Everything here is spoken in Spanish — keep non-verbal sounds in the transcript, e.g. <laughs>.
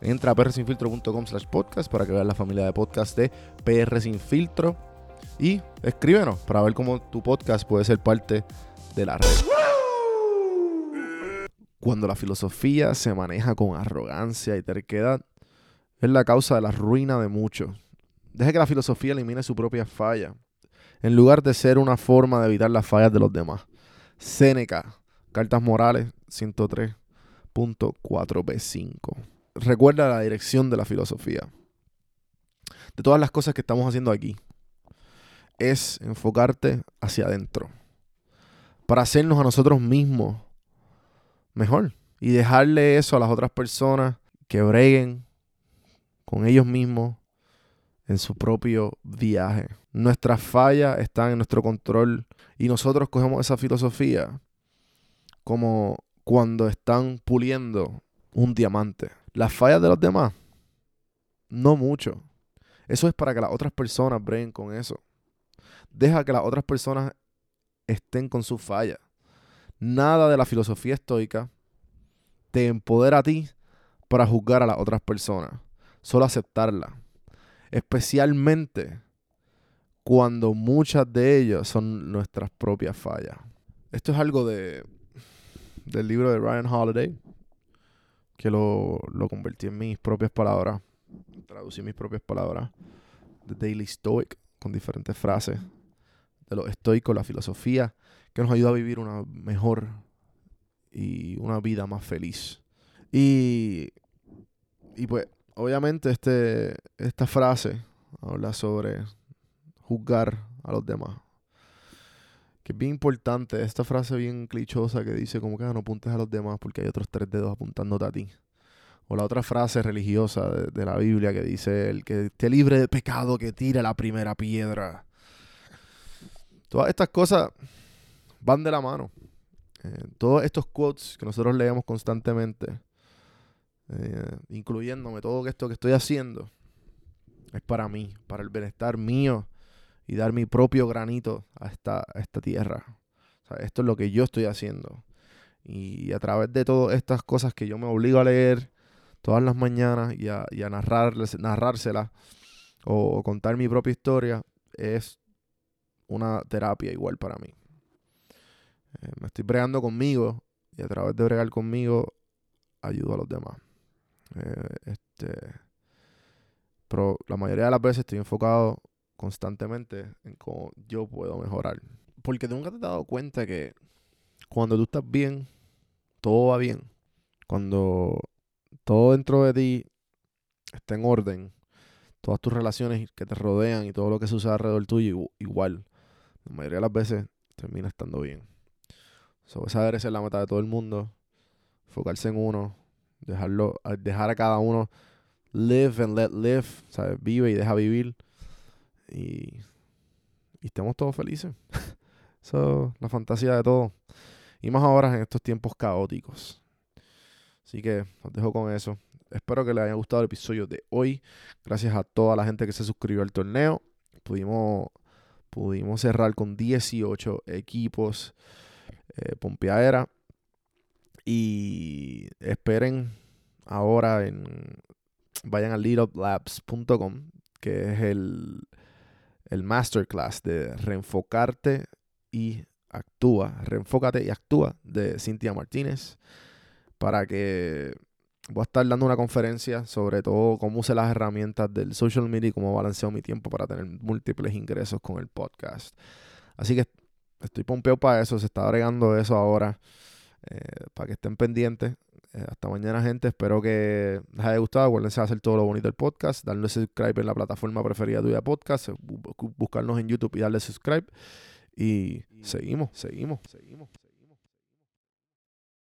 Entra a prsinfiltro.com slash podcast para que veas la familia de podcast de PR Sin Filtro. Y escríbenos para ver cómo tu podcast puede ser parte de la red. Cuando la filosofía se maneja con arrogancia y terquedad, es la causa de la ruina de muchos. Deje que la filosofía elimine su propia falla, en lugar de ser una forma de evitar las fallas de los demás. Séneca, Cartas Morales 103.4b5. Recuerda la dirección de la filosofía. De todas las cosas que estamos haciendo aquí, es enfocarte hacia adentro. Para hacernos a nosotros mismos mejor. Y dejarle eso a las otras personas que breguen con ellos mismos en su propio viaje. Nuestras fallas están en nuestro control y nosotros cogemos esa filosofía como cuando están puliendo un diamante. Las fallas de los demás, no mucho. Eso es para que las otras personas breguen con eso. Deja que las otras personas estén con sus fallas. Nada de la filosofía estoica te empodera a ti para juzgar a las otras personas. Solo aceptarla. Especialmente cuando muchas de ellas son nuestras propias fallas. Esto es algo de del libro de Ryan Holiday, que lo, lo convertí en mis propias palabras, traducí mis propias palabras, The Daily Stoic, con diferentes frases de los estoicos, la filosofía, que nos ayuda a vivir una mejor y una vida más feliz. Y, y pues, obviamente, este, esta frase habla sobre juzgar a los demás. Que es bien importante, esta frase bien clichosa que dice como que ah, no apuntes a los demás porque hay otros tres dedos apuntándote a ti. O la otra frase religiosa de, la Biblia que dice el que esté libre de pecado que tire la primera piedra. Todas estas cosas van de la mano. Eh, todos estos quotes que nosotros leemos constantemente, eh, incluyéndome todo esto que estoy haciendo, es para mí, para el bienestar mío y dar mi propio granito a esta, esta tierra. esto es lo que yo estoy haciendo. Y a través de todas estas cosas que yo me obligo a leer todas las mañanas y a, a narrárselas o, contar mi propia historia, es una terapia igual para mí. Eh, me estoy bregando conmigo y a través de bregar conmigo ayudo a los demás. Eh, este, pero la mayoría de las veces estoy enfocado constantemente en cómo yo puedo mejorar. Porque nunca te has dado cuenta que cuando tú estás bien, todo va bien. Cuando todo dentro de ti está en orden, todas tus relaciones que te rodean y todo lo que sucede alrededor tuyo, igual, la mayoría de las veces termina estando bien. So, esa la meta de todo el mundo. enfocarse en uno, dejarlo, dejar a cada uno live and let live, ¿sabes? Vive y deja vivir. Y, estemos todos felices. <laughs> Eso es la fantasía de todo. Y más ahora en estos tiempos caóticos. Así que os dejo con eso. Espero que les haya gustado el episodio de hoy. Gracias a toda la gente que se suscribió al torneo. Pudimos, pudimos cerrar con 18 equipos. Eh, Pompeadera. Y esperen ahora en. Vayan a leaduplabs.com, que es el, el masterclass de reenfocarte y actúa. Reenfócate y actúa de Cintia Martínez. Para que voy a estar dando una conferencia sobre todo cómo usé las herramientas del social media y cómo balanceo mi tiempo para tener múltiples ingresos con el podcast. Así que estoy pompeado para eso, se está agregando eso ahora, eh, para que estén pendientes. Eh, hasta mañana, gente. Espero que les haya gustado. Acuérdense de hacer todo lo bonito del podcast. Darle subscribe en la plataforma preferida tuya de podcast. Buscarnos en YouTube y darle subscribe. Y seguimos, seguimos, seguimos. seguimos.